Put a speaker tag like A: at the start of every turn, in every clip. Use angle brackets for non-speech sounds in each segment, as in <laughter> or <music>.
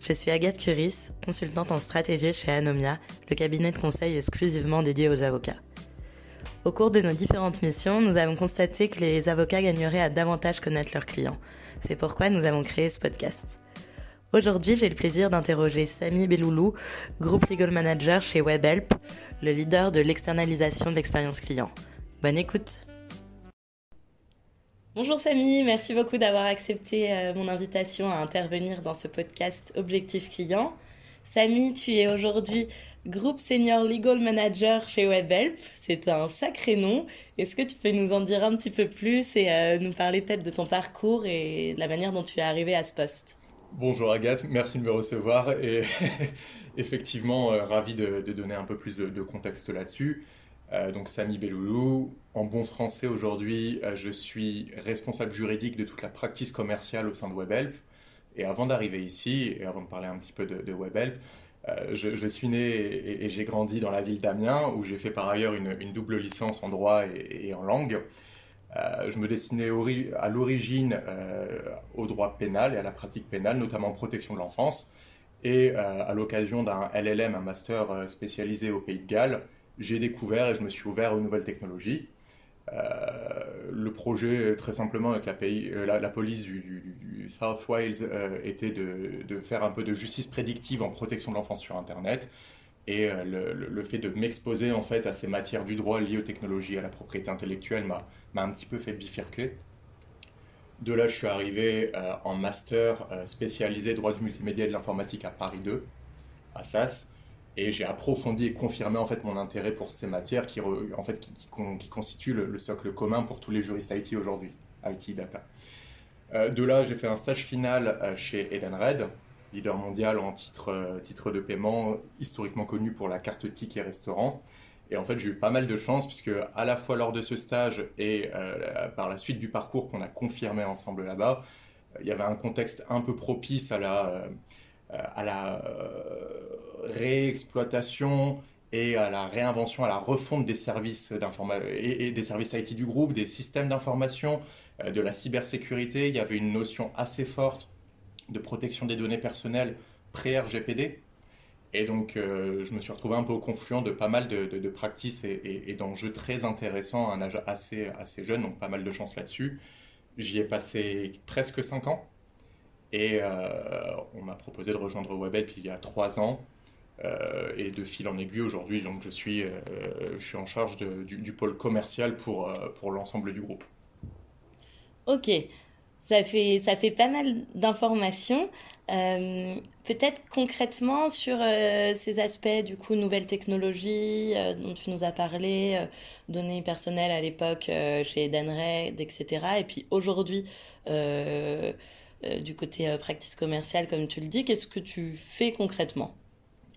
A: Je suis Agathe Curis, consultante en stratégie chez Anomia, le cabinet de conseil exclusivement dédié aux avocats. Au cours de nos différentes missions, nous avons constaté que les avocats gagneraient à davantage connaître leurs clients. C'est pourquoi nous avons créé ce podcast. Aujourd'hui, j'ai le plaisir d'interroger Samy Beloulou, Group Legal Manager chez WebHelp, le leader de l'externalisation de l'expérience client. Bonne écoute Bonjour Samy, merci beaucoup d'avoir accepté euh, mon invitation à intervenir dans ce podcast Objectif Client. Samy, tu es aujourd'hui Groupe Senior Legal Manager chez WebHelp. C'est un sacré nom. Est-ce que tu peux nous en dire un petit peu plus et euh, nous parler peut-être de ton parcours et de la manière dont tu es arrivé à ce poste?
B: Bonjour Agathe, merci de me recevoir et <laughs> effectivement euh, ravi de, donner un peu plus de, contexte là-dessus. Donc Samy Beloulou, en bon français aujourd'hui, euh, je suis responsable juridique de toute la practice commerciale au sein de WebHelp. Et avant d'arriver ici, et avant de parler un petit peu de, WebHelp, euh, je, suis né et, j'ai grandi dans la ville d'Amiens, où j'ai fait par ailleurs une, double licence en droit et, en langue. Euh, je me destinais à l'origine au droit pénal et à la pratique pénale, notamment protection de l'enfance. Et à l'occasion d'un LLM, un master spécialisé au Pays de Galles, j'ai découvert et je me suis ouvert aux nouvelles technologies. Euh, le projet, très simplement, avec la, euh, police du, South Wales euh, était de, faire un peu de justice prédictive en protection de l'enfance sur Internet. Et le, fait de m'exposer en fait à ces matières du droit liées aux technologies, à la propriété intellectuelle, m'a un petit peu fait bifurquer. De là, je suis arrivé en master spécialisé droit du multimédia et de l'informatique à Paris 2, à SAS et j'ai approfondi et confirmé en fait mon intérêt pour ces matières qui, en fait, qui, qui, constituent le, le, socle commun pour tous les juristes IT aujourd'hui, IT Data. Euh, de là, j'ai fait un stage final euh, chez Edenred, leader mondial en titre, euh, de paiement, historiquement connu pour la carte ticket restaurant. Et en fait, j'ai eu pas mal de chance puisque à la fois lors de ce stage et euh, par la suite du parcours qu'on a confirmé ensemble là-bas, il y avait un contexte un peu propice à la à la réexploitation et à la réinvention, à la refonte des services et, et, des services IT du groupe, des systèmes d'information, euh, de la cybersécurité. Il y avait une notion assez forte de protection des données personnelles pré-RGPD. Et donc, euh, je me suis retrouvé un peu au confluent de pas mal de, de, practices et d'enjeux très intéressants à un âge assez, assez jeune, donc pas mal de chance là-dessus. J'y ai passé presque 5 ans. Et euh, on m'a proposé de rejoindre WebHelp il y a 3 ans. Euh, et de fil en aiguille aujourd'hui, donc je suis, euh, je suis en charge du, pôle commercial pour, pour l'ensemble du groupe.
A: Ok, ça fait, ça fait pas mal d'informations. Peut-être concrètement sur ces aspects du coup nouvelles technologies dont tu nous as parlé, données personnelles à l'époque chez Edenred, etc. Et puis aujourd'hui du côté practice commerciale, comme tu le dis, qu'est-ce que tu fais concrètement?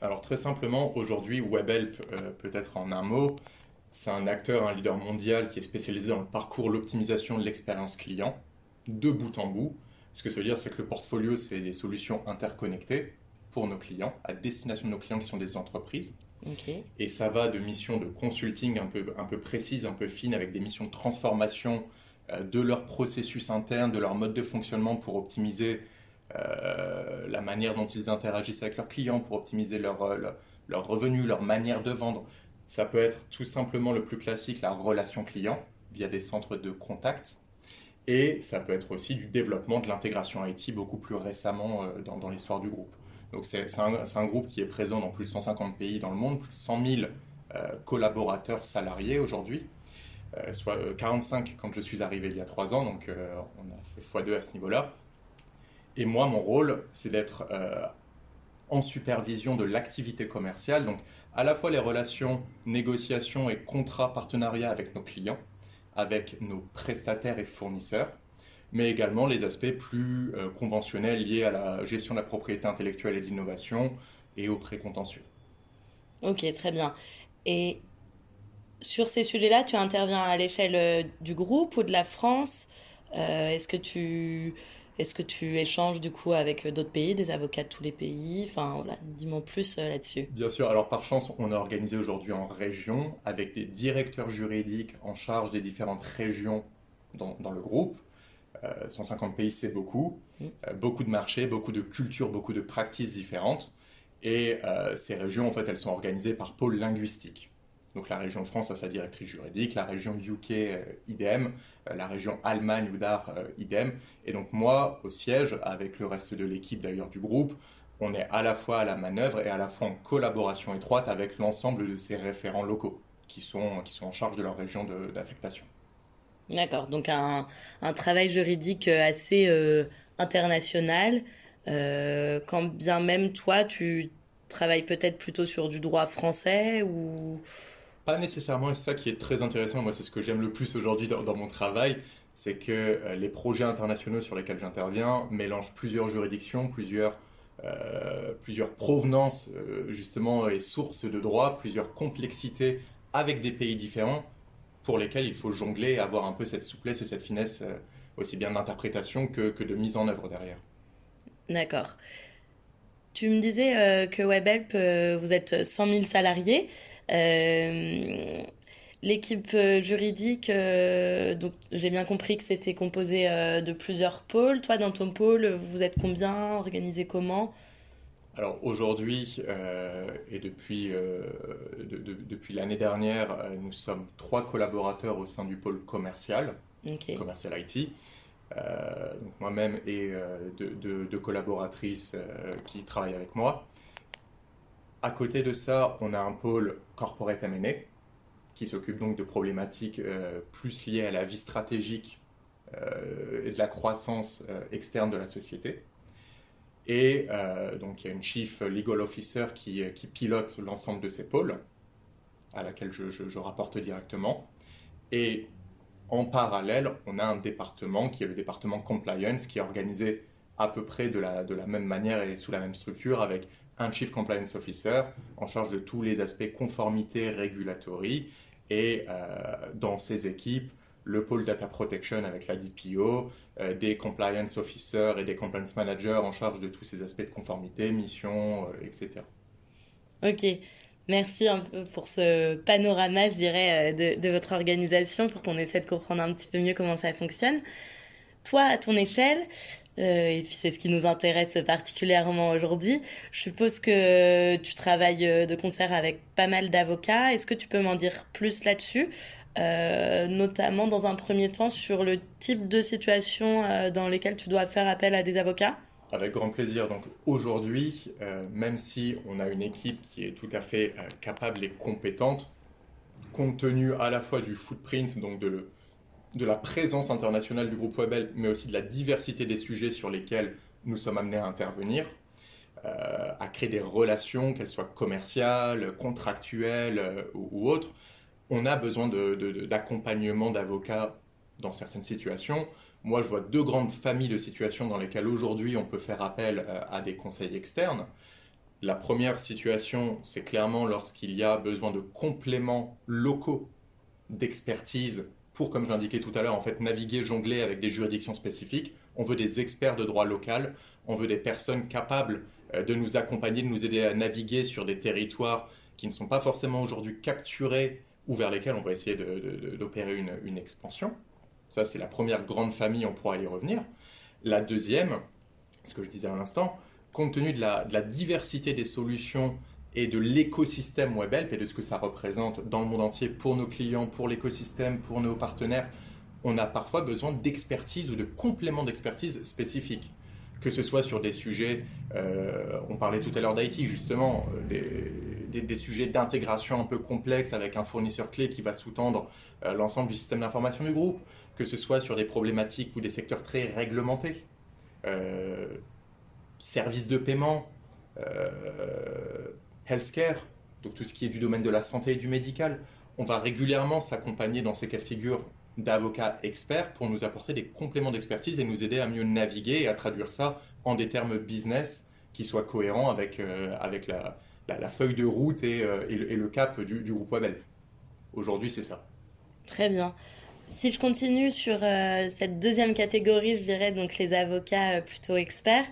B: Alors très simplement, aujourd'hui, WebHelp, euh, peut-être en un mot, c'est un acteur, un leader mondial qui est spécialisé dans le parcours, l'optimisation de l'expérience client, de bout en bout. Ce que ça veut dire, c'est que le portfolio, c'est des solutions interconnectées pour nos clients, à destination de nos clients qui sont des entreprises. Et ça va de missions de consulting un peu, un peu précises, un peu fines, avec des missions de transformation euh, de leur processus interne, de leur mode de fonctionnement pour optimiser euh, la manière dont ils interagissent avec leurs clients, pour optimiser leurs euh, revenus, leur manière de vendre. Ça peut être tout simplement le plus classique, la relation client, via des centres de contact. Et ça peut être aussi du développement de l'intégration IT beaucoup plus récemment dans, l'histoire du groupe. Donc c'est un, groupe qui est présent dans plus de 150 pays dans le monde, plus de 100 000 collaborateurs salariés aujourd'hui. Euh, soit 45 euh, quand je suis arrivé il y a trois ans, donc euh, on a fait x2 à ce niveau-là. Et moi, mon rôle, c'est d'être en supervision de l'activité commerciale, donc à la fois les relations, négociations et contrats partenariats avec nos clients, avec nos prestataires et fournisseurs, mais également les aspects plus conventionnels liés à la gestion de la propriété intellectuelle et de l'innovation et au précontentieux.
A: Ok, très bien. Et sur ces sujets-là, tu interviens à l'échelle euh, du groupe ou de la France euh, Est-ce que tu est-ce que tu échanges du coup avec euh, d'autres pays, des avocats de tous les pays? Enfin voilà, dis-moi plus là-dessus.
B: Bien sûr. Alors par chance, on a organisé aujourd'hui en région avec des directeurs juridiques en charge des différentes régions dans, le groupe. 150 pays, c'est beaucoup. Mm. beaucoup de marchés, beaucoup de cultures, beaucoup de pratiques différentes. Et ces régions, en fait, elles sont organisées par pôle linguistique. Donc la région France a sa directrice juridique, la région UK euh, idem, euh, la région Allemagne ou d'art euh, idem. Et donc moi, au siège, avec le reste de l'équipe d'ailleurs du groupe, on est à la fois à la manœuvre et à la fois en collaboration étroite avec l'ensemble de ces référents locaux qui sont, qui sont en charge de leur région d'affectation.
A: D'accord, donc un, un, travail juridique assez international, quand bien même toi, tu travailles peut-être plutôt sur du droit français ou
B: pas nécessairement, et c'est ça qui est très intéressant, moi c'est ce que j'aime le plus aujourd'hui dans, mon travail, c'est que euh, les projets internationaux sur lesquels j'interviens mélangent plusieurs juridictions, plusieurs, euh, plusieurs provenances euh, justement et sources de droit, plusieurs complexités avec des pays différents pour lesquels il faut jongler et avoir un peu cette souplesse et cette finesse aussi bien d'interprétation que, que de mise en œuvre derrière.
A: D'accord. Tu me disais que WebHelp, vous êtes 100 000 salariés. Euh, l'équipe euh, juridique, euh, donc j'ai bien compris que c'était composé de plusieurs pôles. Toi, dans ton pôle, vous êtes combien? Organisé comment?
B: Alors aujourd'hui et depuis, depuis l'année dernière, nous sommes trois collaborateurs au sein du pôle commercial, commercial IT. donc moi-même et deux, collaboratrices qui travaillent avec moi. À côté de ça, on a un pôle corporate M&A qui s'occupe donc de problématiques euh, plus liées à la vie stratégique euh, et de la croissance euh, externe de la société. Et donc il y a une chief legal officer qui, pilote l'ensemble de ces pôles, à laquelle je, je, rapporte directement. Et en parallèle, on a un département qui est le département compliance, qui est organisé à peu près de la, de la même manière et sous la même structure, avec un Chief Compliance Officer en charge de tous les aspects conformité régulatory et euh, dans ses équipes, le pôle Data Protection avec la DPO, euh, des Compliance Officers et des Compliance Managers en charge de tous ces aspects de conformité, mission, euh, etc.
A: Ok. Merci peu pour ce panorama, je dirais, de votre organisation pour qu'on essaie de comprendre un petit peu mieux comment ça fonctionne. Toi, à ton échelle, euh, et c'est ce qui nous intéresse particulièrement aujourd'hui. Je suppose que tu travailles euh, de concert avec pas mal d'avocats. Est-ce que tu peux m'en dire plus là-dessus euh, notamment dans un premier temps sur le type de situation dans lesquelles tu dois faire appel à des avocats?
B: Avec grand plaisir. Donc aujourd'hui, même si on a une équipe qui est tout à fait capable et compétente, compte tenu à la fois du footprint, donc de le, de la présence internationale du groupe Webel, mais aussi de la diversité des sujets sur lesquels nous sommes amenés à intervenir, euh, à créer des relations, qu'elles soient commerciales, contractuelles euh, ou, autres, on a besoin d'accompagnement d'avocats dans certaines situations. Moi, je vois deux grandes familles de situations dans lesquelles aujourd'hui on peut faire appel euh, à des conseils externes. La première situation, c'est clairement lorsqu'il y a besoin de compléments locaux d'expertise pour, comme je l'indiquais tout à l'heure, en fait, naviguer, jongler avec des juridictions spécifiques. On veut des experts de droit local, on veut des personnes capables euh, de nous accompagner, de nous aider à naviguer sur des territoires qui ne sont pas forcément aujourd'hui capturés ou vers lesquels on va essayer d'opérer une, une expansion. Ça, c'est la première grande famille, on pourra y revenir. La deuxième, ce que je disais à l'instant, compte tenu de la, diversité des solutions et de l'écosystème WebHelp et de ce que ça représente dans le monde entier pour nos clients, pour l'écosystème, pour nos partenaires, on a parfois besoin d'expertise ou de compléments d'expertise spécifiques. Que ce soit sur des sujets, euh, on parlait tout à l'heure d'IT justement, euh, des, sujets d'intégration un peu complexes avec un fournisseur clé qui va sous-tendre euh, l'ensemble du système d'information du groupe, que ce soit sur des problématiques ou des secteurs très réglementés, services de paiement, healthcare, donc tout ce qui est du domaine de la santé et du médical. On va régulièrement s'accompagner dans ces cas de figure d'avocats experts pour nous apporter des compléments d'expertise et nous aider à mieux naviguer et à traduire ça en des termes business qui soient cohérents avec, euh, avec la, feuille de route et, et, le, cap du, groupe Webel. Aujourd'hui, c'est ça.
A: Très bien. Si je continue sur euh, cette deuxième catégorie, je dirais donc les avocats euh, plutôt experts.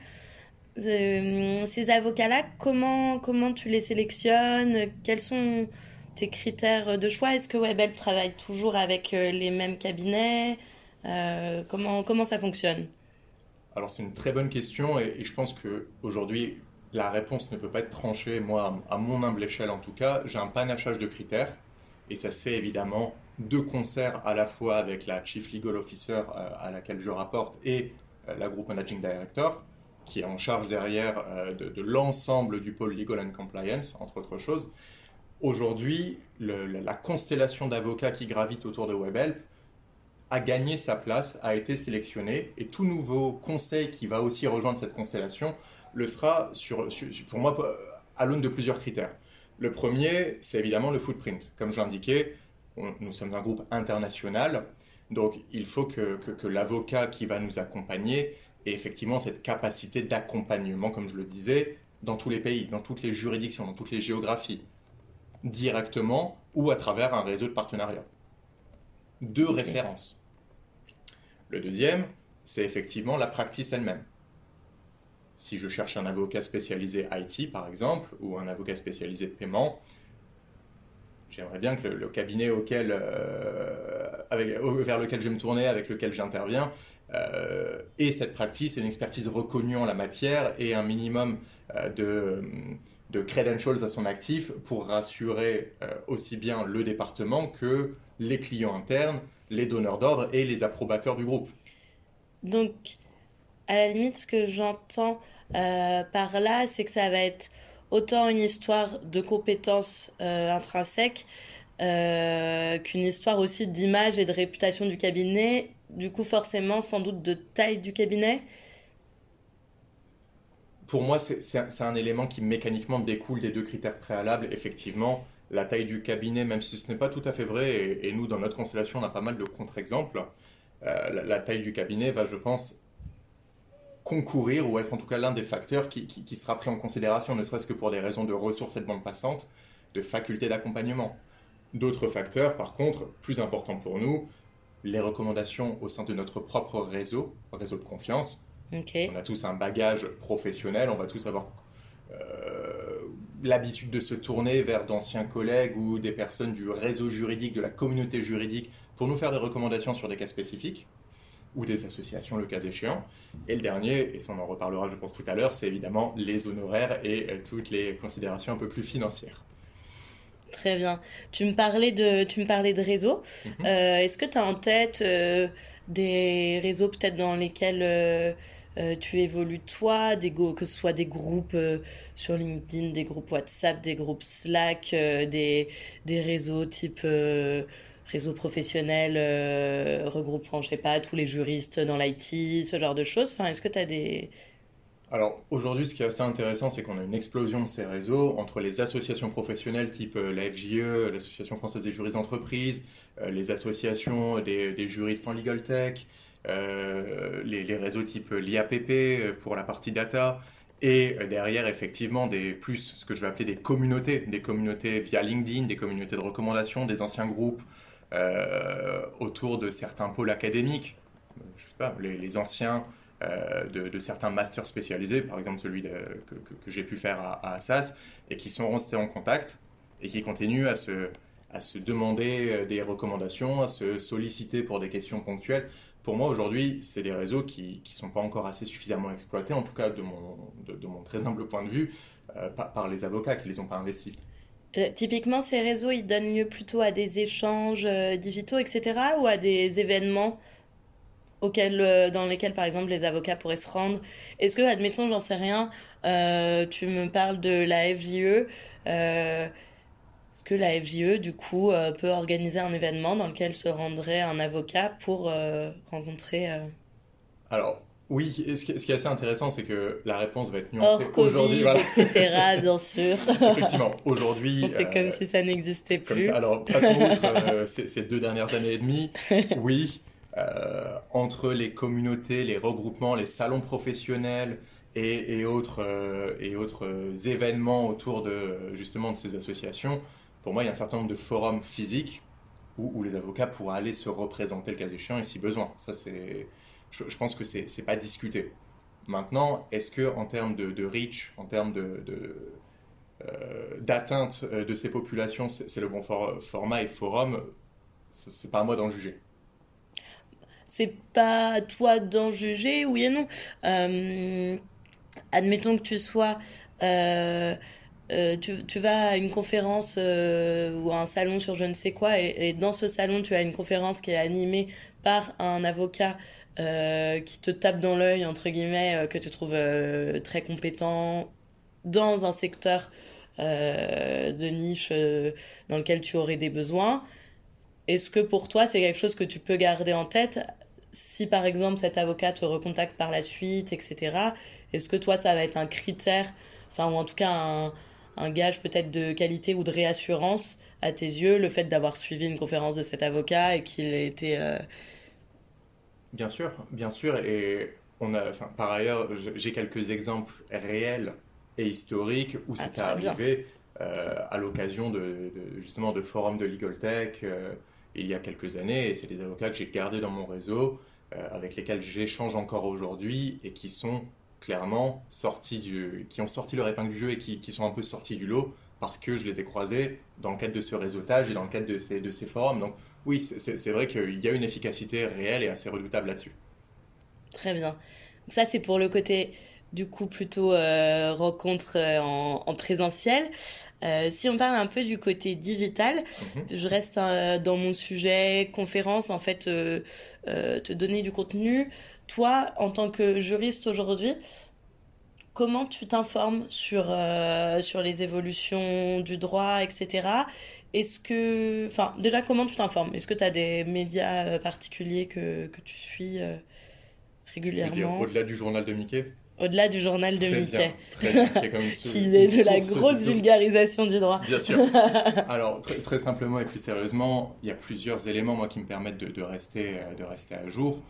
A: Euh, ces avocats-là, comment, comment tu les sélectionnes? Quels sont tes critères de choix? Est-ce que WebHelp travaille toujours avec les mêmes cabinets? Comment, comment ça fonctionne?
B: Alors c'est une très bonne question et, et je pense qu'aujourd'hui la réponse ne peut pas être tranchée. Moi, à mon humble échelle en tout cas, j'ai un panachage de critères et ça se fait évidemment de concert à la fois avec la Chief Legal Officer euh, à laquelle je rapporte et euh, la Group Managing Director, qui est en charge derrière euh, de, l'ensemble du pôle Legal and Compliance, entre autres choses. Aujourd'hui, la constellation d'avocats qui gravitent autour de WebHelp a gagné sa place, a été sélectionné, et tout nouveau conseil qui va aussi rejoindre cette constellation le sera, sur, pour moi, à l'aune de plusieurs critères. Le premier, c'est évidemment le footprint. Comme je l'indiquais, nous sommes un groupe international, donc il faut que, l'avocat qui va nous accompagner ait effectivement cette capacité d'accompagnement, comme je le disais, dans tous les pays, dans toutes les juridictions, dans toutes les géographies, directement ou à travers un réseau de partenariats. Deux références. Le deuxième, c'est effectivement la practice elle-même. Si je cherche un avocat spécialisé IT, par exemple, ou un avocat spécialisé de paiement, j'aimerais bien que le, cabinet auquel, euh, vers lequel je vais me tourner, avec lequel j'interviens, euh, ait cette pratique et une expertise reconnue en la matière et un minimum euh, de, de, credentials à son actif pour rassurer aussi bien le département que les clients internes, les donneurs d'ordre et les approbateurs du groupe.
A: Donc, à la limite, ce que j'entends par là, c'est que ça va être autant une histoire de compétences euh, intrinsèques euh, qu'une histoire aussi d'image et de réputation du cabinet, du coup forcément sans doute de taille du cabinet
B: Pour moi, c'est un, élément qui mécaniquement découle des deux critères préalables. Effectivement, la taille du cabinet, même si ce n'est pas tout à fait vrai, et, nous dans notre constellation on a pas mal de contre-exemples, euh, la, taille du cabinet va, je pense, concourir ou être en tout cas l'un des facteurs qui, sera pris en considération, ne serait-ce que pour des raisons de ressources et de bande passante, de faculté d'accompagnement. D'autres facteurs, par contre, plus importants pour nous, les recommandations au sein de notre propre réseau, réseau de confiance. On a tous un bagage professionnel, on va tous avoir euh, l'habitude de se tourner vers d'anciens collègues ou des personnes du réseau juridique, de la communauté juridique, pour nous faire des recommandations sur des cas spécifiques ou des associations le cas échéant. Et le dernier, et ça on en reparlera je pense tout à l'heure, c'est évidemment les honoraires et euh, toutes les considérations un peu plus financières.
A: Très bien. Tu me parlais de, tu me parlais de réseaux. Mhm. Euh, est-ce que tu as en tête euh, des réseaux peut-être dans lesquels tu évolues toi, des que ce soit des groupes sur LinkedIn, des groupes WhatsApp, des groupes Slack, des, des réseaux type réseau professionnel euh, regroupant, je sais pas, tous les juristes dans l'IT, ce genre de choses? Enfin, est-ce que tu as des...
B: Alors aujourd'hui, ce qui est assez intéressant, c'est qu'on a une explosion de ces réseaux entre les associations professionnelles type euh, la FJE, l'Association française des juristes d'entreprise, euh, les associations des, juristes en legal tech, les, les, réseaux type l'IAPP pour la partie data, et derrière effectivement des plus ce que je vais appeler des communautés, des communautés via LinkedIn, des communautés de recommandation, des anciens groupes autour de certains pôles académiques. Je sais pas, les, anciens de, certains masters spécialisés, par exemple celui que, j'ai pu faire à, à, Assas, et qui sont restés en contact et qui continuent à se, à se demander des recommandations, à se solliciter pour des questions ponctuelles pour moi aujourd'hui, c'est des réseaux qui ne sont pas encore assez suffisamment exploités, en tout cas de mon, de, mon très humble point de vue, euh, par, les avocats qui ne les ont pas investis.
A: Euh, typiquement, ces réseaux, ils donnent lieu plutôt à des échanges euh, digitaux, etc., ou à des événements auxquels, dans lesquels, par exemple, les avocats pourraient se rendre. Est-ce que, admettons, j'en sais rien, tu me parles de la FJE, est-ce que la FJE, du coup, euh, peut organiser un événement dans lequel se rendrait un avocat pour euh, rencontrer... Euh,
B: Alors, oui, ce qui, est assez intéressant, c'est que la réponse va être nuancée
A: aujourd'hui. Voilà. <laughs> etc., bien sûr. <laughs>
B: Effectivement, aujourd'hui...
A: On fait comme si ça n'existait plus.
B: Alors, passons outre <laughs> ces, deux dernières années et demie. Oui, entre les communautés, les regroupements, les salons professionnels et, autres, et autres événements autour de, justement, de ces associations, pour moi, il y a un certain nombre de forums physiques où, les avocats pourraient aller se représenter le cas échéant et si besoin. Ça, c'est, je, pense que c'est n'est pas discuté. Maintenant, est-ce que en termes de, reach, en termes de, euh, d'atteinte euh, de ces populations, c'est le bon format et forum C'est pas à moi d'en juger.
A: C'est pas à toi d'en juger, oui et non. Euh, admettons que tu sois euh, tu, vas à une conférence euh, ou à un salon sur je ne sais quoi, et, dans ce salon, tu as une conférence qui est animée par un avocat euh, qui te tape dans l'œil, entre guillemets, que tu trouves très compétent dans un secteur de niche dans lequel tu aurais des besoins. Est-ce que pour toi, c'est quelque chose que tu peux garder en tête? Si par exemple cet avocat te recontacte par la suite, etc. Est-ce que toi, ça va être un critère, enfin, ou en tout cas un un gage peut-être de qualité ou de réassurance à tes yeux, le fait d'avoir suivi une conférence de cet avocat et qu'il ait été... Euh,
B: bien sûr, bien sûr. Et on a, enfin, par ailleurs, j'ai quelques exemples réels et historiques où c'est ah, arrivé euh, à l'occasion de, justement de forums de Legal Tech euh, il y a quelques années. Et c'est des avocats que j'ai gardés dans mon réseau, avec lesquels j'échange encore aujourd'hui et qui sont clairement sortis du, qui ont sorti leur épingle du jeu et qui, qui, sont un peu sortis du lot parce que je les ai croisés dans le cadre de ce réseautage et dans le cadre de ces, de ces forums. Donc oui, c'est vrai qu'il y a une efficacité réelle et assez redoutable là-dessus.
A: Très bien. Donc ça, c'est pour le côté du coup plutôt euh, rencontre euh, en, en, présentiel. Euh, si on parle un peu du côté digital, mhm. je reste dans mon sujet conférence, en fait, te donner du contenu toi, en tant que juriste aujourd'hui, comment tu t'informes sur, sur les évolutions du droit, etc. Est-ce que. Enfin, déjà, comment tu t'informes? Est-ce que tu as des médias particuliers que, que tu suis régulièrement?
B: Au-delà du journal de Mickey?
A: Au-delà du journal de Mickey, <laughs> qui est de la grosse vulgarisation du droit.
B: Bien sûr. <laughs> Alors très, très, simplement et plus sérieusement, il y a plusieurs éléments moi qui me permettent de, de rester de rester à jour.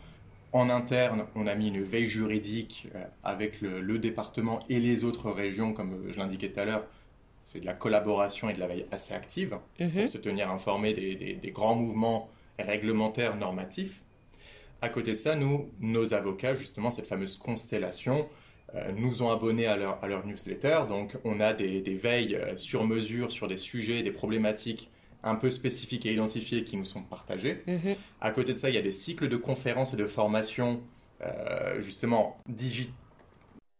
B: En interne, on a mis une veille juridique euh, avec le, département et les autres régions, comme euh, je l'indiquais tout à l'heure. C'est de la collaboration et de la veille assez active pour mhm. se tenir informé des, grands mouvements réglementaires normatifs. À côté de ça, nous, nos avocats, justement, cette fameuse constellation, euh, nous ont abonnés à leur, à leur, newsletter. Donc, on a des, veilles sur mesure sur des sujets, des problématiques un peu spécifiques et identifiés qui nous sont partagés. Mhm. À côté de ça, il y a des cycles de conférences et de formations euh, justement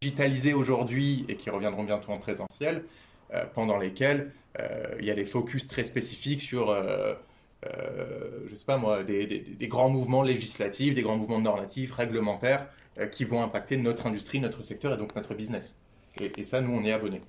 B: digitalisés aujourd'hui et qui reviendront bientôt en présentiel, euh, pendant lesquels euh, il y a des focus très spécifiques sur, je sais pas moi, des, grands mouvements législatifs, des grands mouvements normatifs, réglementaires, qui vont impacter notre industrie, notre secteur et donc notre business. Et, et ça, nous, on est abonnés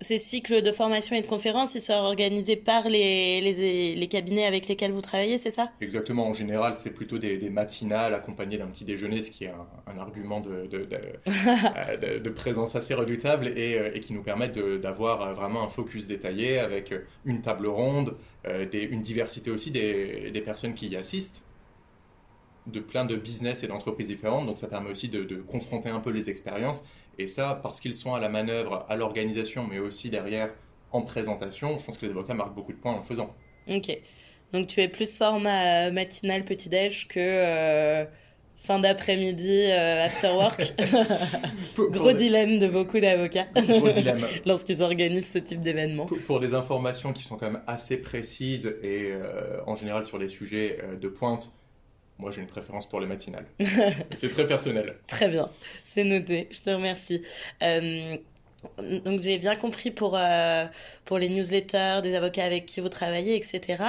A: ces cycles de formation et de conférences, ils sont organisés par les, les, cabinets avec lesquels vous travaillez, c'est ça?
B: Exactement. En général, c'est plutôt des, matinales accompagnées d'un petit déjeuner, ce qui est un, argument de, <laughs> de, de, présence assez redoutable et, euh, et qui nous permet d'avoir vraiment un focus détaillé avec une table ronde, euh, des, une diversité aussi des, des personnes qui y assistent de plein de business et d'entreprises différentes. Donc ça permet aussi de, de confronter un peu les expériences et ça, parce qu'ils sont à la manœuvre, à l'organisation, mais aussi derrière en présentation, je pense que les avocats marquent beaucoup de points en le faisant.
A: Ok. Donc tu es plus format matinal petit-déj que fin d'après-midi after work. <laughs> <laughs> Gros dilemme de beaucoup d'avocats <laughs> lorsqu'ils organisent ce type d'événement.
B: Pour, des informations qui sont quand même assez précises et en général sur des sujets de pointe, moi, j'ai une préférence pour les matinales. <laughs> c'est très personnel.
A: Très bien, c'est noté. Je te remercie. Euh, donc j'ai bien compris pour euh, pour les newsletters des avocats avec qui vous travaillez, etc.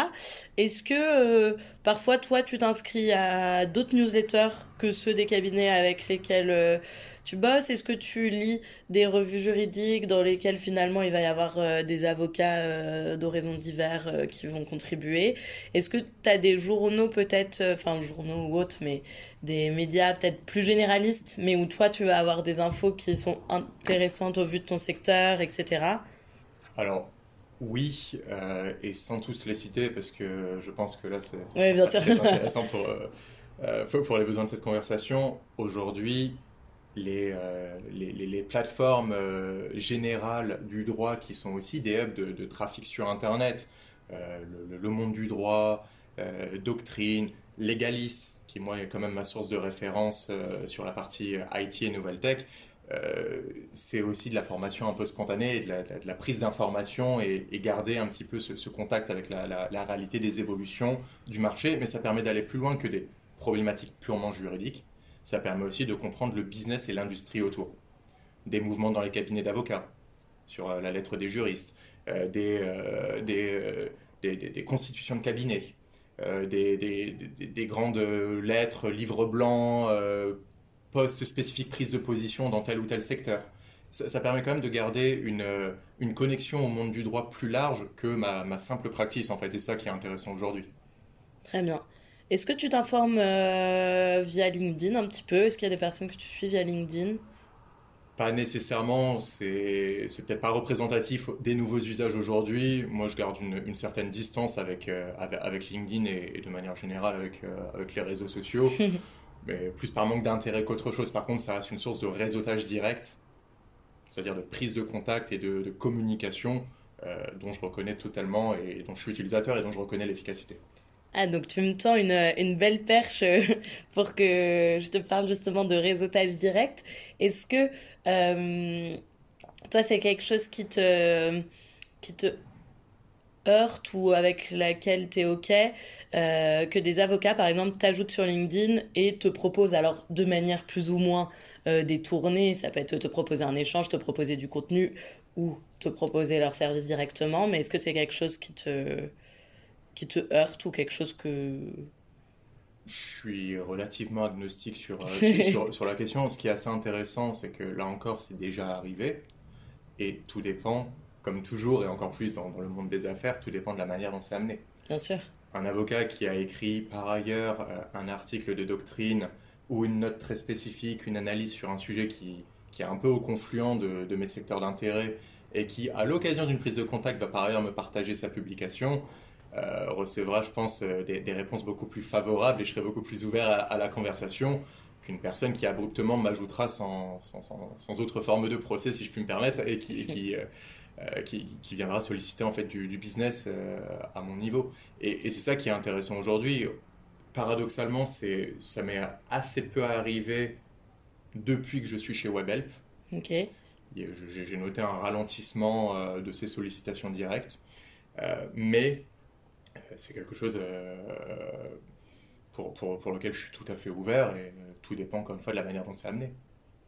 A: Est-ce que euh, parfois toi tu t'inscris à d'autres newsletters que ceux des cabinets avec lesquels tu bosses Est-ce que tu lis des revues juridiques dans lesquelles finalement il va y avoir euh, des avocats euh, d'horizons divers euh, qui vont contribuer? Est-ce que tu as des journaux peut-être, enfin journaux ou autres, mais des médias peut-être plus généralistes, mais où toi tu vas avoir des infos qui sont intéressantes au vu de ton secteur, etc.
B: Alors, oui, et sans tous les citer, parce que je pense que là, c'est <laughs> intéressant pour, pour les besoins de cette conversation. Aujourd'hui, euh, les, plateformes euh, générales du droit qui sont aussi des hubs de, trafic sur Internet, euh, le, monde du droit, doctrine, légaliste, qui moi est quand même ma source de référence sur la partie IT et nouvelle tech, c'est aussi de la formation un peu spontanée, de, la, prise d'information et, garder un petit peu ce, contact avec la, la, réalité des évolutions du marché, mais ça permet d'aller plus loin que des problématiques purement juridiques ça permet aussi de comprendre le business et l'industrie autour. Des mouvements dans les cabinets d'avocats, sur euh, la lettre des juristes, euh, euh, des, constitutions de cabinets, des, grandes lettres, livres blancs, postes spécifiques, prise de position dans tel ou tel secteur. Ça, permet quand même de garder une, connexion au monde du droit plus large que ma, simple pratique, en fait, et ça qui est intéressant aujourd'hui.
A: Très bien. Est-ce que tu t'informes euh, via LinkedIn un petit peu? Est-ce qu'il y a des personnes que tu suis via LinkedIn?
B: Pas nécessairement, c'est peut-être pas représentatif des nouveaux usages aujourd'hui. Moi, je garde une, certaine distance avec, euh, avec, LinkedIn et, de manière générale avec, euh, avec les réseaux sociaux, <laughs> mais plus par manque d'intérêt qu'autre chose. Par contre, ça reste une source de réseautage direct, c'est-à-dire de prise de contact et de, de communication dont je reconnais totalement et dont je suis utilisateur et dont je reconnais l'efficacité.
A: Ah, donc tu me tends une, une belle perche euh, <laughs> pour que je te parle justement de réseautage direct. Est-ce que euh, toi, c'est quelque chose qui te, heurte ou avec laquelle tu es OK euh, que des avocats, par exemple, t'ajoutent sur LinkedIn et te proposent, alors de manière plus ou moins détournée, ça peut être te proposer un échange, te proposer du contenu ou te proposer leur service directement, mais est-ce que c'est quelque chose qui te qui te heurte ou quelque chose que...
B: Je suis relativement agnostique sur, euh, <laughs> sur, la question. Ce qui est assez intéressant, c'est que là encore, c'est déjà arrivé. Et tout dépend, comme toujours, et encore plus dans, le monde des affaires, tout dépend de la manière dont c'est amené.
A: Bien sûr.
B: Un avocat qui a écrit par ailleurs euh, un article de doctrine ou une note très spécifique, une analyse sur un sujet qui, qui est un peu au confluent de, de mes secteurs d'intérêt et qui, à l'occasion d'une prise de contact, va par ailleurs me partager sa publication, recevra, je pense, euh, des, réponses beaucoup plus favorables et je serai beaucoup plus ouvert à, la conversation qu'une personne qui abruptement m'ajoutera sans, sans, autre forme de procès, si je puis me permettre, et qui, qui, <laughs> euh, qui, qui, viendra solliciter en fait du, business à mon niveau. Et, et c'est ça qui est intéressant aujourd'hui. Paradoxalement, c'est, ça m'est assez peu arrivé depuis que je suis chez WebHelp.
A: Ok.
B: J'ai, noté un ralentissement de ces sollicitations directes. mais c'est quelque chose euh, pour, pour, pour, lequel je suis tout à fait ouvert et euh, tout dépend encore une fois de la manière dont c'est amené.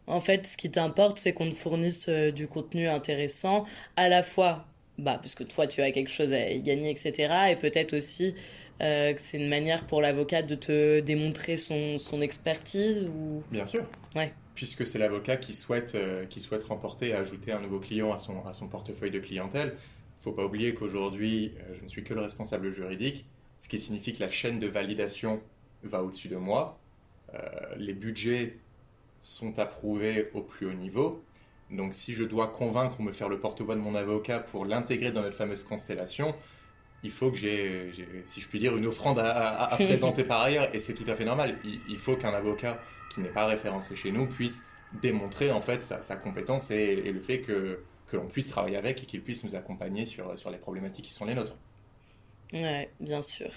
A: En fait, ce qui t'importe, c'est qu'on te fournisse euh, du contenu intéressant, à la fois, bah, parce que toi, tu as quelque chose à y gagner, etc. Et peut-être aussi que c'est une manière pour l'avocat de te démontrer son, son expertise ou...
B: Bien sûr.
A: Ouais.
B: Puisque c'est l'avocat qui souhaite, qui souhaite remporter et ajouter un nouveau client à son, à son portefeuille de clientèle. Il ne faut pas oublier qu'aujourd'hui, euh, je ne suis que le responsable juridique, ce qui signifie que la chaîne de validation va au-dessus de moi. Euh, les budgets sont approuvés au plus haut niveau. Donc si je dois convaincre ou me faire le porte-voix de mon avocat pour l'intégrer dans notre fameuse constellation, il faut que j'ai, si je puis dire, une offrande à, <laughs> présenter par ailleurs, et c'est tout à fait normal. Il, faut qu'un avocat qui n'est pas référencé chez nous puisse démontrer en fait sa, compétence et, le fait que que l'on puisse travailler avec et qu'il puisse nous accompagner sur, sur les problématiques qui sont les nôtres.
A: Ouais, bien sûr.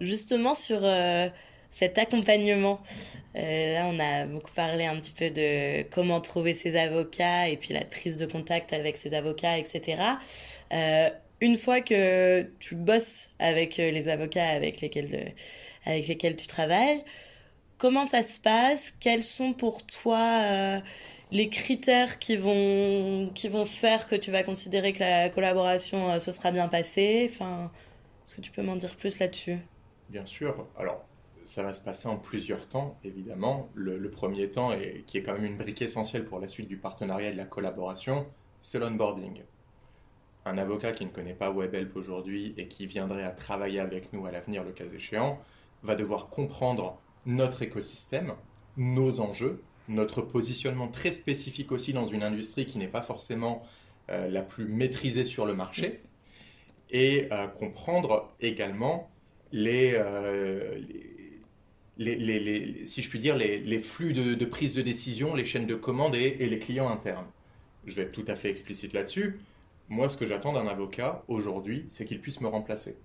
A: Justement sur euh, cet accompagnement, euh, là on a beaucoup parlé un petit peu de comment trouver ses avocats et puis la prise de contact avec ses avocats, etc. Euh, une fois que tu bosses avec les avocats avec lesquels, avec lesquels tu travailles, comment ça se passe? Quels sont pour toi les critères qui vont, qui vont faire que tu vas considérer que la collaboration se sera bien passée enfin, Est-ce que tu peux m'en dire plus là-dessus?
B: Bien sûr. Alors, ça va se passer en plusieurs temps, évidemment. Le, premier temps, et qui est quand même une brique essentielle pour la suite du partenariat et de la collaboration, c'est l'onboarding. Un avocat qui ne connaît pas WebHelp aujourd'hui et qui viendrait à travailler avec nous à l'avenir, le cas échéant, va devoir comprendre notre écosystème, nos enjeux, notre positionnement très spécifique aussi dans une industrie qui n'est pas forcément euh, la plus maîtrisée sur le marché, et euh, comprendre également euh, les, si je puis dire, les, flux de, prise de décision, les chaînes de commande et, les clients internes. Je vais être tout à fait explicite là-dessus. Moi, ce que j'attends d'un avocat aujourd'hui, c'est qu'il puisse me remplacer.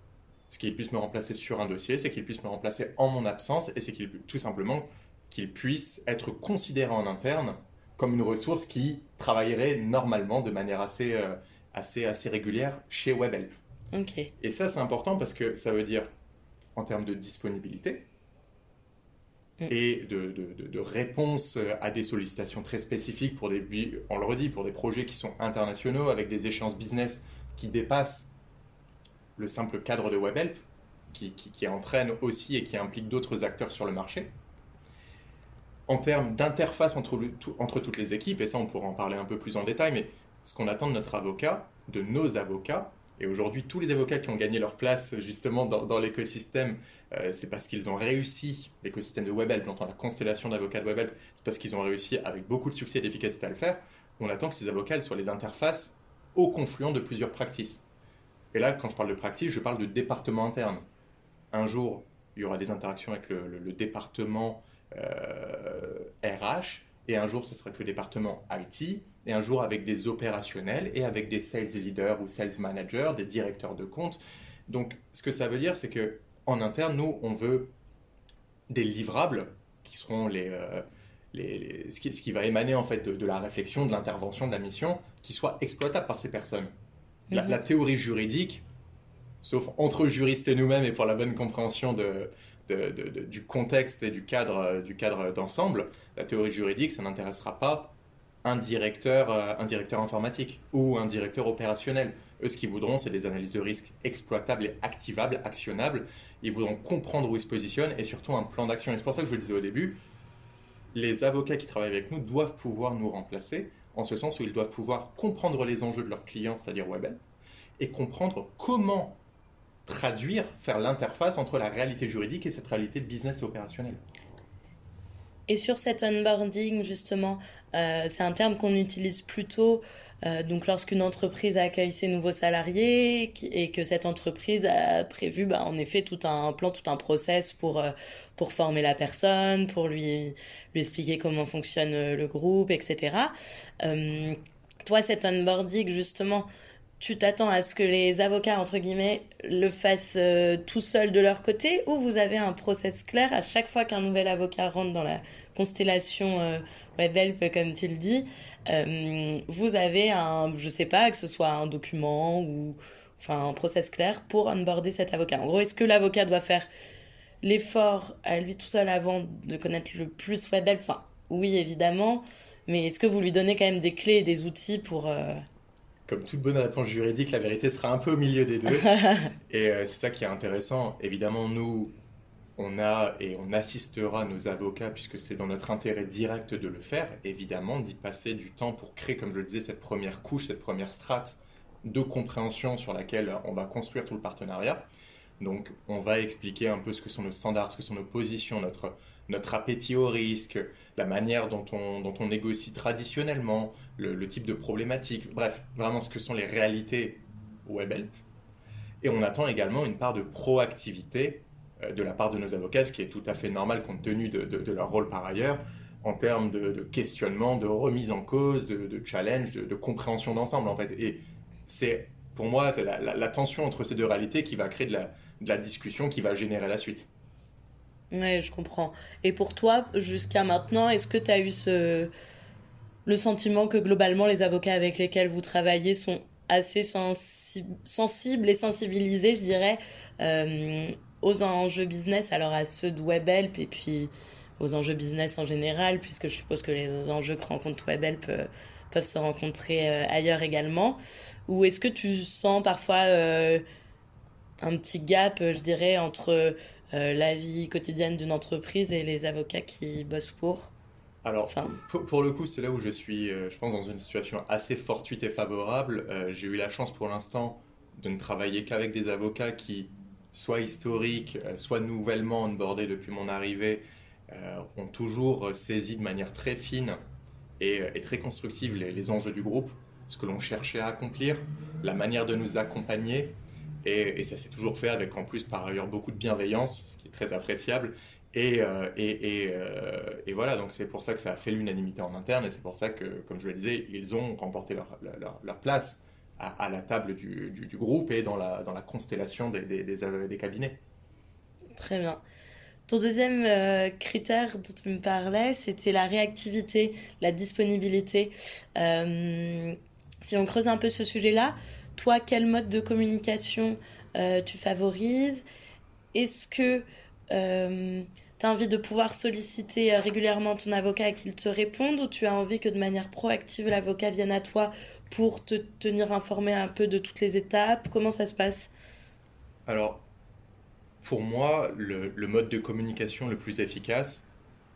B: Ce qu'il puisse me remplacer sur un dossier, c'est qu'il puisse me remplacer en mon absence et c'est qu'il tout simplement qu'il puisse être considéré en interne comme une ressource qui travaillerait normalement de manière assez, euh, assez, assez régulière chez WebHelp. Et ça, c'est important parce que ça veut dire en termes de disponibilité mm. et de, de, réponse à des sollicitations très spécifiques pour des, on le redit, pour des projets qui sont internationaux avec des échéances business qui dépassent le simple cadre de WebHelp, qui, qui, qui entraîne aussi et qui implique d'autres acteurs sur le marché. En termes d'interface entre, toutes les équipes, et ça on pourra en parler un peu plus en détail, mais ce qu'on attend de notre avocat, de nos avocats, et aujourd'hui, tous les avocats qui ont gagné leur place justement dans, l'écosystème, euh, c'est parce qu'ils ont réussi, l'écosystème de WebHelp, j'entends la constellation d'avocats de WebHelp, c'est parce qu'ils ont réussi avec beaucoup de succès et d'efficacité à le faire. On attend que ces avocats soient les interfaces au confluent de plusieurs practices. Et là, quand je parle de practice, je parle de département interne. Un jour, il y aura des interactions avec le, département RH, euh, et un jour, ce sera avec le département IT, et un jour avec des opérationnels et avec des sales leaders ou sales managers, des directeurs de compte. Donc, ce que ça veut dire, c'est que en interne, nous, on veut des livrables qui seront les, euh, les, ce, qui, va émaner en fait de, la réflexion, de l'intervention, de la mission, qui soient exploitables par ces personnes. La, mhm. théorie juridique, sauf entre juristes et nous-mêmes et pour la bonne compréhension de, du contexte et du cadre, du cadre d'ensemble, la théorie juridique, ça n'intéressera pas un directeur, euh, un directeur informatique ou un directeur opérationnel. Eux, ce qu'ils voudront, c'est des analyses de risque exploitables et activables, actionnables. Ils voudront comprendre où ils se positionnent et surtout un plan d'action. Et c'est pour ça que je le disais au début, les avocats qui travaillent avec nous doivent pouvoir nous remplacer, en ce sens où ils doivent pouvoir comprendre les enjeux de leurs clients, c'est-à-dire Webel, et comprendre comment traduire, faire l'interface entre la réalité juridique et cette réalité business opérationnelle.
A: Et sur cet onboarding, justement, euh, c'est un terme qu'on utilise plutôt euh, donc lorsqu'une entreprise accueille ses nouveaux salariés et que cette entreprise a prévu bah, en effet tout un plan, tout un process pour, euh, pour former la personne, pour lui, lui expliquer comment fonctionne le groupe, etc. toi, cet onboarding, justement, tu t'attends à ce que les avocats, entre guillemets, le fassent tout seuls de leur côté ou vous avez un process clair à chaque fois qu'un nouvel avocat rentre dans la constellation euh, comme tu le dis, euh, vous avez un, je sais pas, que ce soit un document ou enfin un process clair pour onboarder cet avocat. En gros, est-ce que l'avocat doit faire l'effort à lui tout seul avant de connaître le plus WebHelp Enfin, oui, évidemment, mais est-ce que vous lui donnez quand même des clés et des outils pour... Euh,
B: comme toute bonne réponse juridique, la vérité sera un peu au milieu des deux. <laughs> et c'est ça qui est intéressant. Évidemment, nous, on a et on assistera nos avocats, puisque c'est dans notre intérêt direct de le faire, évidemment, d'y passer du temps pour créer, comme je le disais, cette première couche, cette première strate de compréhension sur laquelle on va construire tout le partenariat. Donc, on va expliquer un peu ce que sont nos standards, ce que sont nos positions, notre, notre appétit au risque, la manière dont on, négocie traditionnellement, le, type de problématique, bref, vraiment ce que sont les réalités WebHelp. Et on attend également une part de proactivité euh, de la part de nos avocats, ce qui est tout à fait normal compte tenu de, leur rôle par ailleurs, en termes de, questionnement, de remise en cause, de, challenge, de, compréhension d'ensemble en fait. Et c'est pour moi la, la, tension entre ces deux réalités qui va créer de la discussion qui va générer la suite.
A: Ouais, je comprends. Et pour toi, jusqu'à maintenant, est-ce que tu as eu ce... le sentiment que globalement les avocats avec lesquels vous travaillez sont assez sensibles et sensibilisés, je dirais, euh, aux enjeux business, alors à ceux de WebHelp et puis aux enjeux business en général, puisque je suppose que les enjeux que rencontre WebHelp euh, peuvent se rencontrer euh, ailleurs également. Ou est-ce que tu sens parfois un petit gap, je dirais, entre la vie quotidienne d'une entreprise et les avocats qui bossent pour
B: alors, pour, le coup, c'est là où je suis, euh, je pense, dans une situation assez fortuite et favorable. Euh, j'ai eu la chance pour l'instant de ne travailler qu'avec des avocats qui, soit historiques, euh, soit nouvellement onboardés depuis mon arrivée, ont toujours saisi de manière très fine et, très constructive les, enjeux du groupe, ce que l'on cherchait à accomplir, la manière de nous accompagner. Et, ça s'est toujours fait avec en plus par ailleurs beaucoup de bienveillance, ce qui est très appréciable. Euh, et, euh, et, voilà, donc c'est pour ça que ça a fait l'unanimité en interne et c'est pour ça que, comme je le disais, ils ont remporté leur, place à, la table du, groupe et dans la, constellation des, des, cabinets.
A: Très bien. Ton deuxième euh, critère dont tu me parlais, c'était la réactivité, la disponibilité. si on creuse un peu ce sujet-là, toi, quel mode de communication tu favorises? Est-ce que tu as envie de pouvoir solliciter euh, régulièrement ton avocat qu'il te réponde ou tu as envie que de manière proactive l'avocat vienne à toi pour te tenir informé un peu de toutes les étapes? Comment ça se passe?
B: Alors, pour moi, le, mode de communication le plus efficace,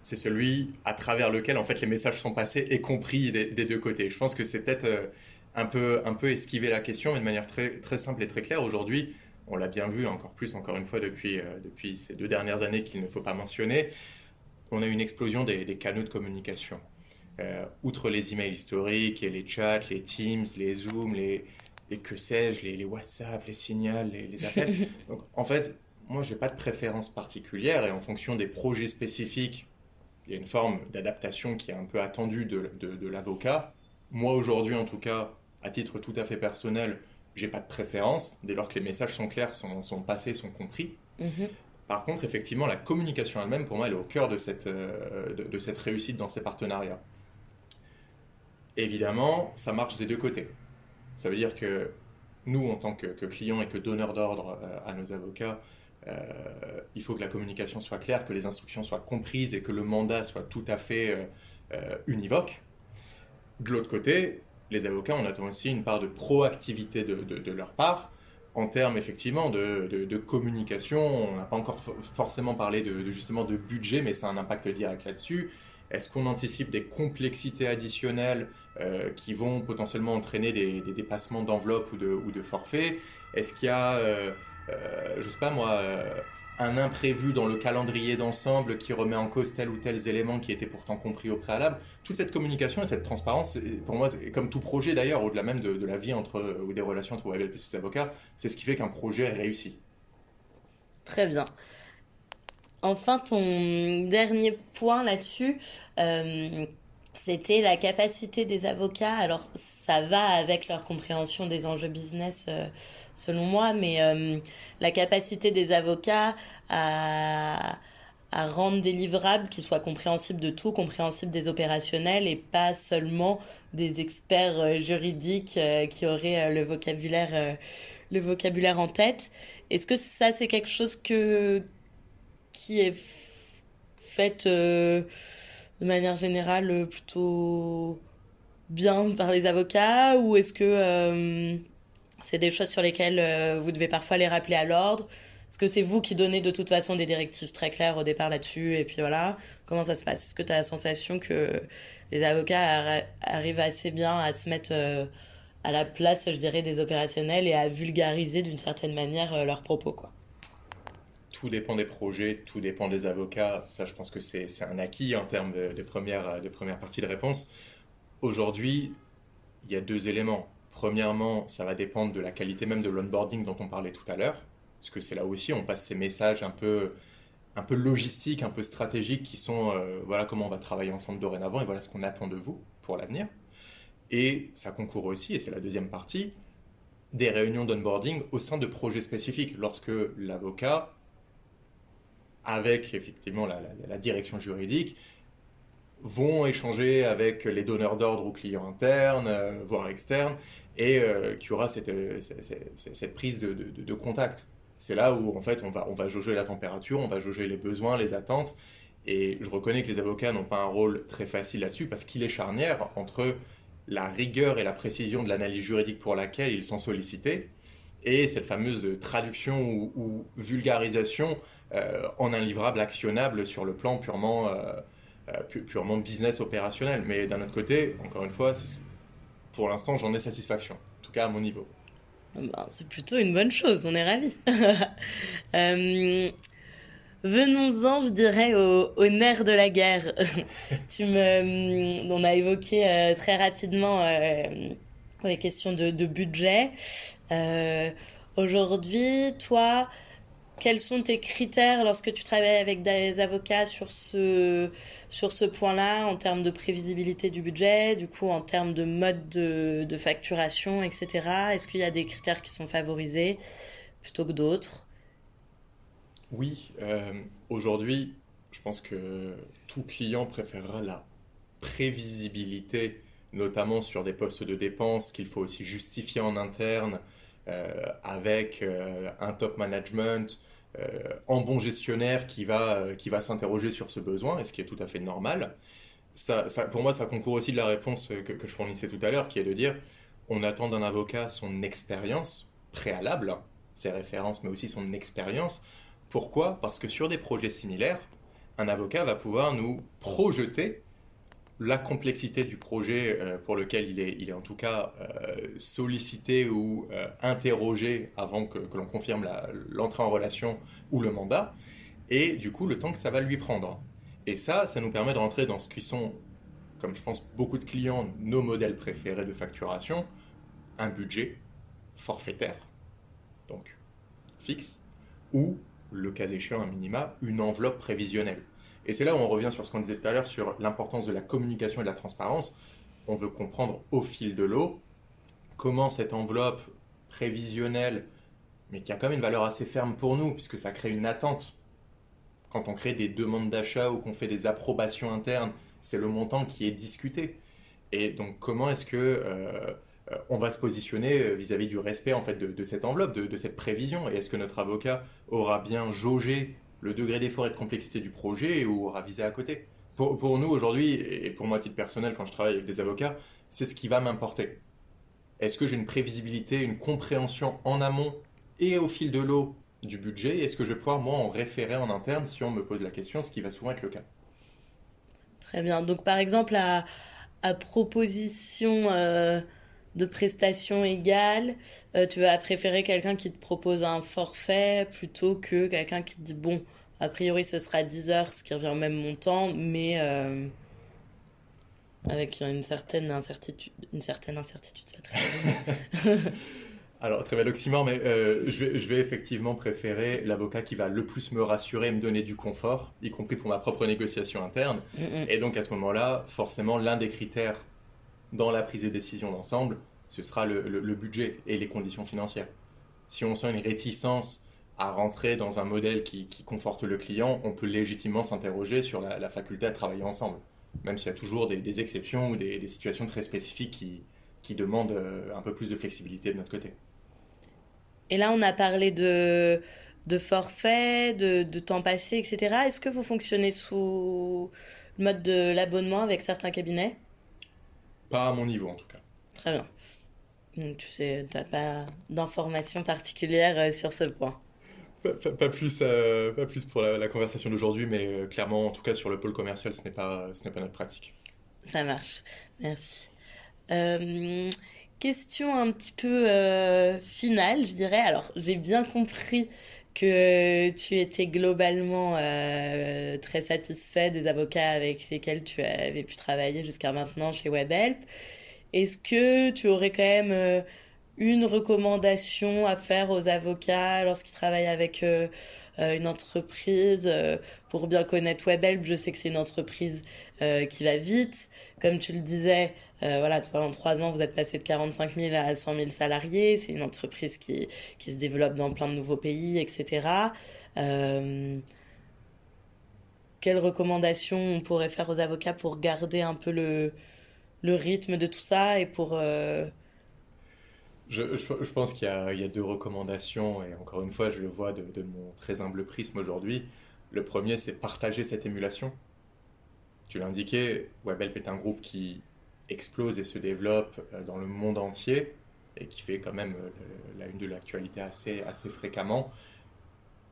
B: c'est celui à travers lequel en fait les messages sont passés et compris des, deux côtés. Je pense que c'est peut-être euh, un peu, un peu esquiver la question, mais de manière très, très simple et très claire. Aujourd'hui, on l'a bien vu encore plus, encore une fois, depuis, euh, depuis ces deux dernières années qu'il ne faut pas mentionner, on a une explosion des, canaux de communication. Euh, outre les emails historiques et les chats, les Teams, les Zooms, les, que sais-je, les, WhatsApp, les signals, les, appels. <laughs> Donc, en fait, moi, je n'ai pas de préférence particulière et en fonction des projets spécifiques, il y a une forme d'adaptation qui est un peu attendue de, de l'avocat. Moi, aujourd'hui, en tout cas, à titre tout à fait personnel, j'ai pas de préférence, dès lors que les messages sont clairs, sont, sont passés, sont compris. Mhm. Par contre, effectivement, la communication elle-même, pour moi, elle est au cœur de cette, euh, de, cette réussite dans ces partenariats. Évidemment, ça marche des deux côtés. Ça veut dire que nous, en tant que, clients et que donneurs d'ordre euh, à nos avocats, euh, il faut que la communication soit claire, que les instructions soient comprises et que le mandat soit tout à fait univoque. De l'autre côté, les avocats, on attend aussi une part de proactivité de, leur part en termes effectivement de, communication. On n'a pas encore forcément parlé de, justement de budget, mais ça a un impact direct là-dessus. Est-ce qu'on anticipe des complexités additionnelles euh, qui vont potentiellement entraîner des, dépassements d'enveloppe ou de, ou de forfait Est-ce qu'il y a, euh, euh, je sais pas moi, un imprévu dans le calendrier d'ensemble qui remet en cause tel ou tel élément qui était pourtant compris au préalable. Toute cette communication et cette transparence, pour moi, comme tout projet d'ailleurs, au-delà même de, la vie entre, ou des relations entre WebLP et ses avocats, c'est ce qui fait qu'un projet réussit.
A: Très bien. Enfin, ton dernier point là-dessus, euh, c'était la capacité des avocats. Alors, ça va avec leur compréhension des enjeux business, euh, selon moi, mais euh, la capacité des avocats à, à rendre des livrables qui soient compréhensibles de tout, compréhensibles des opérationnels et pas seulement des experts euh, juridiques qui auraient le vocabulaire, le vocabulaire en tête. Est-ce que ça, c'est quelque chose que, qui est fait de manière générale euh, plutôt bien par les avocats ou est-ce que euh, c'est des choses sur lesquelles euh, vous devez parfois les rappeler à l'ordre? Est-ce que c'est vous qui donnez de toute façon des directives très claires au départ là-dessus et puis voilà? Comment ça se passe? Est-ce que tu as la sensation que les avocats arrivent assez bien à se mettre à la place, je dirais, des opérationnels et à vulgariser d'une certaine manière leurs propos quoi?
B: Tout dépend des projets, tout dépend des avocats. Ça, je pense que c'est un acquis en termes de, première, de première partie de réponse. Aujourd'hui, il y a deux éléments. Premièrement, ça va dépendre de la qualité même de l'onboarding dont on parlait tout à l'heure. Parce que c'est là aussi, on passe ces messages un peu, un peu logistiques, un peu stratégiques qui sont euh, voilà comment on va travailler ensemble dorénavant et voilà ce qu'on attend de vous pour l'avenir. Et ça concourt aussi, et c'est la deuxième partie, des réunions d'onboarding au sein de projets spécifiques, lorsque l'avocat, avec effectivement la, direction juridique, vont échanger avec les donneurs d'ordre ou clients internes, euh, voire externes, et euh, qu'il y aura cette, cette, prise de, contact. C'est là où en fait on va, on va jauger la température, on va jauger les besoins, les attentes, et je reconnais que les avocats n'ont pas un rôle très facile là-dessus parce qu'il est charnière entre la rigueur et la précision de l'analyse juridique pour laquelle ils sont sollicités et cette fameuse traduction ou, vulgarisation euh, en un livrable actionnable sur le plan purement, euh, euh, purement business opérationnel. Mais d'un autre côté, encore une fois, pour l'instant, j'en ai satisfaction, en tout cas à mon niveau.
A: Ben, c'est plutôt une bonne chose, on est ravis. <laughs> Venons-en, je dirais, au, au, nerf de la guerre. <laughs> tu me, on a évoqué euh, très rapidement euh, les questions de, budget. Euh, Aujourd'hui, toi, quels sont tes critères lorsque tu travailles avec des avocats sur ce, sur ce point-là, en termes de prévisibilité du budget, du coup, en termes de mode de, facturation, etc. Est-ce qu'il y a des critères qui sont favorisés plutôt que d'autres?
B: Oui, euh, aujourd'hui, je pense que tout client préférera la prévisibilité, notamment sur des postes de dépenses qu'il faut aussi justifier en interne euh, avec euh, un top management, en bon gestionnaire qui va, qui va s'interroger sur ce besoin, et ce qui est tout à fait normal. Ça, pour moi, ça concourt aussi de la réponse que, que je fournissais tout à l'heure, qui est de dire on attend d'un avocat son expérience préalable, ses références, mais aussi son expérience, pourquoi? Parce que sur des projets similaires, un avocat va pouvoir nous projeter la complexité du projet euh, pour lequel il est, en tout cas euh, sollicité ou euh, interrogé avant que, l'on confirme l'entrée en relation ou le mandat, et du coup le temps que ça va lui prendre. Et ça, ça nous permet de rentrer dans ce qui sont, comme je pense beaucoup de clients, nos modèles préférés de facturation, un budget forfaitaire, donc fixe, ou le cas échéant, un minima, une enveloppe prévisionnelle. Et c'est là où on revient sur ce qu'on disait tout à l'heure sur l'importance de la communication et de la transparence. On veut comprendre au fil de l'eau comment cette enveloppe prévisionnelle, mais qui a quand même une valeur assez ferme pour nous, puisque ça crée une attente. Quand on crée des demandes d'achat ou qu'on fait des approbations internes, c'est le montant qui est discuté. Et donc comment est-ce que euh, euh, on va se positionner vis-à-vis du respect en fait de, cette enveloppe, de, cette prévision? Et est-ce que notre avocat aura bien jaugé le degré d'effort et de complexité du projet ou aura visé à côté pour, nous aujourd'hui, et pour moi à titre personnel quand je travaille avec des avocats, c'est ce qui va m'importer. Est-ce que j'ai une prévisibilité, une compréhension en amont et au fil de l'eau du budget? Est-ce que je vais pouvoir moi en référer en interne si on me pose la question, ce qui va souvent être le cas?
A: Très bien. Donc par exemple, à, proposition... Euh, de prestations égales, euh, tu vas préférer quelqu'un qui te propose un forfait plutôt que quelqu'un qui te dit bon, a priori ce sera 10 heures, ce qui revient au même montant, mais euh, avec une certaine incertitude. Une certaine incertitude, <laughs>
B: Alors, très bel oxymore, mais euh, je, vais, je, vais, effectivement préférer l'avocat qui va le plus me rassurer et me donner du confort, y compris pour ma propre négociation interne. Mm, mm. Et donc, à ce moment-là, forcément, l'un des critères dans la prise de décision d'ensemble, ce sera le, budget et les conditions financières. Si on sent une réticence à rentrer dans un modèle qui, conforte le client, on peut légitimement s'interroger sur la, faculté à travailler ensemble, même s'il y a toujours des, exceptions ou des, situations très spécifiques qui, demandent euh, un peu plus de flexibilité de notre côté.
A: Et là, on a parlé de, de forfait, de temps passé, etc. Est-ce que vous fonctionnez sous le mode de l'abonnement avec certains cabinets?
B: Pas à mon niveau, en tout cas.
A: Très bien. Donc, tu sais, n'as pas d'informations particulières euh, sur ce point.
B: Pas, plus, euh, pas plus pour la, conversation d'aujourd'hui, mais euh, clairement, en tout cas sur le pôle commercial, ce n'est pas, ce n'est pas notre pratique.
A: Ça marche, merci. question un petit peu finale, je dirais. Alors, j'ai bien compris que tu étais globalement très satisfait des avocats avec lesquels tu avais pu travailler jusqu'à maintenant chez WebHelp. Est-ce que tu aurais quand même euh, une recommandation à faire aux avocats lorsqu'ils travaillent avec euh, une entreprise. pour bien connaître WebHelp, je sais que c'est une entreprise qui va vite. Comme tu le disais, voilà, en trois ans, vous êtes passé de 45 000 à 100 000 salariés. C'est une entreprise qui, qui se développe dans plein de nouveaux pays, etc. quelles recommandations on pourrait faire aux avocats pour garder un peu le, le rythme de tout ça et pour
B: je, pense qu'il y, a deux recommandations, et encore une fois, je le vois de, mon très humble prisme aujourd'hui. Le premier, c'est partager cette émulation. Tu l'as indiqué, WebHelp est un groupe qui explose et se développe euh, dans le monde entier, et qui fait quand même euh, la une de l'actualité assez, fréquemment.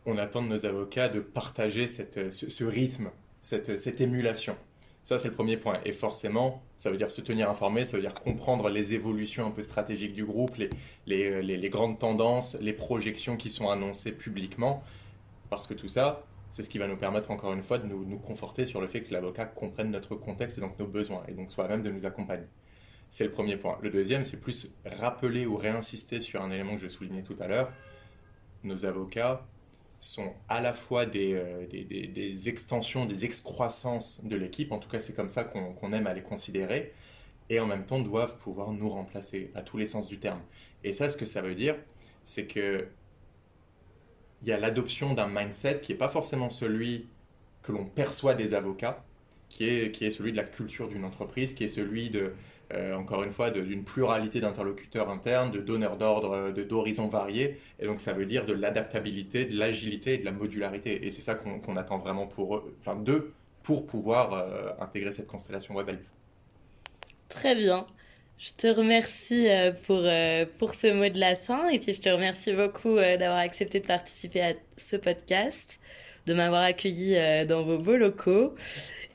B: On attend de nos avocats de partager ce, rythme, cette émulation. Ça, c'est le premier point. Et forcément, ça veut dire se tenir informé, ça veut dire comprendre les évolutions un peu stratégiques du groupe, les, les, grandes tendances, les projections qui sont annoncées publiquement. Parce que tout ça, c'est ce qui va nous permettre encore une fois de nous, conforter sur le fait que l'avocat comprenne notre contexte et donc nos besoins, et donc soit même de nous accompagner. C'est le premier point. Le deuxième, c'est plus rappeler ou réinsister sur un élément que je soulignais tout à l'heure. Nos avocats sont à la fois euh, des, extensions, des excroissances de l'équipe, en tout cas c'est comme ça qu'on aime à les considérer, et en même temps doivent pouvoir nous remplacer à tous les sens du terme. Et ça, ce que ça veut dire, c'est que il y a l'adoption d'un mindset qui n'est pas forcément celui que l'on perçoit des avocats, qui est, qui est celui de la culture d'une entreprise, qui est celui de euh, encore une fois, d'une pluralité d'interlocuteurs internes, de donneurs d'ordre, euh, d'horizons variés. Et donc, ça veut dire de l'adaptabilité, de l'agilité et de la modularité. Et c'est ça qu'on attend vraiment pour enfin, d'eux, pour pouvoir euh, intégrer cette constellation WebHelp.
A: Très bien. Je te remercie pour, pour ce mot de la fin et puis je te remercie beaucoup d'avoir accepté de participer à ce podcast, de m'avoir accueilli dans vos beaux locaux.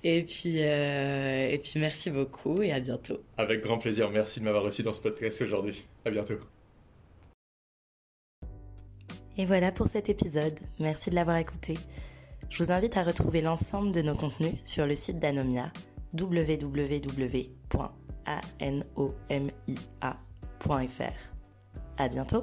A: Et puis, euh, et puis merci beaucoup et à bientôt.
B: Avec grand plaisir. Merci de m'avoir reçu dans ce podcast aujourd'hui. À bientôt.
A: Et voilà pour cet épisode. Merci de l'avoir écouté. Je vous invite à retrouver l'ensemble de nos contenus sur le site d'Anomia www.anomia.fr. À bientôt.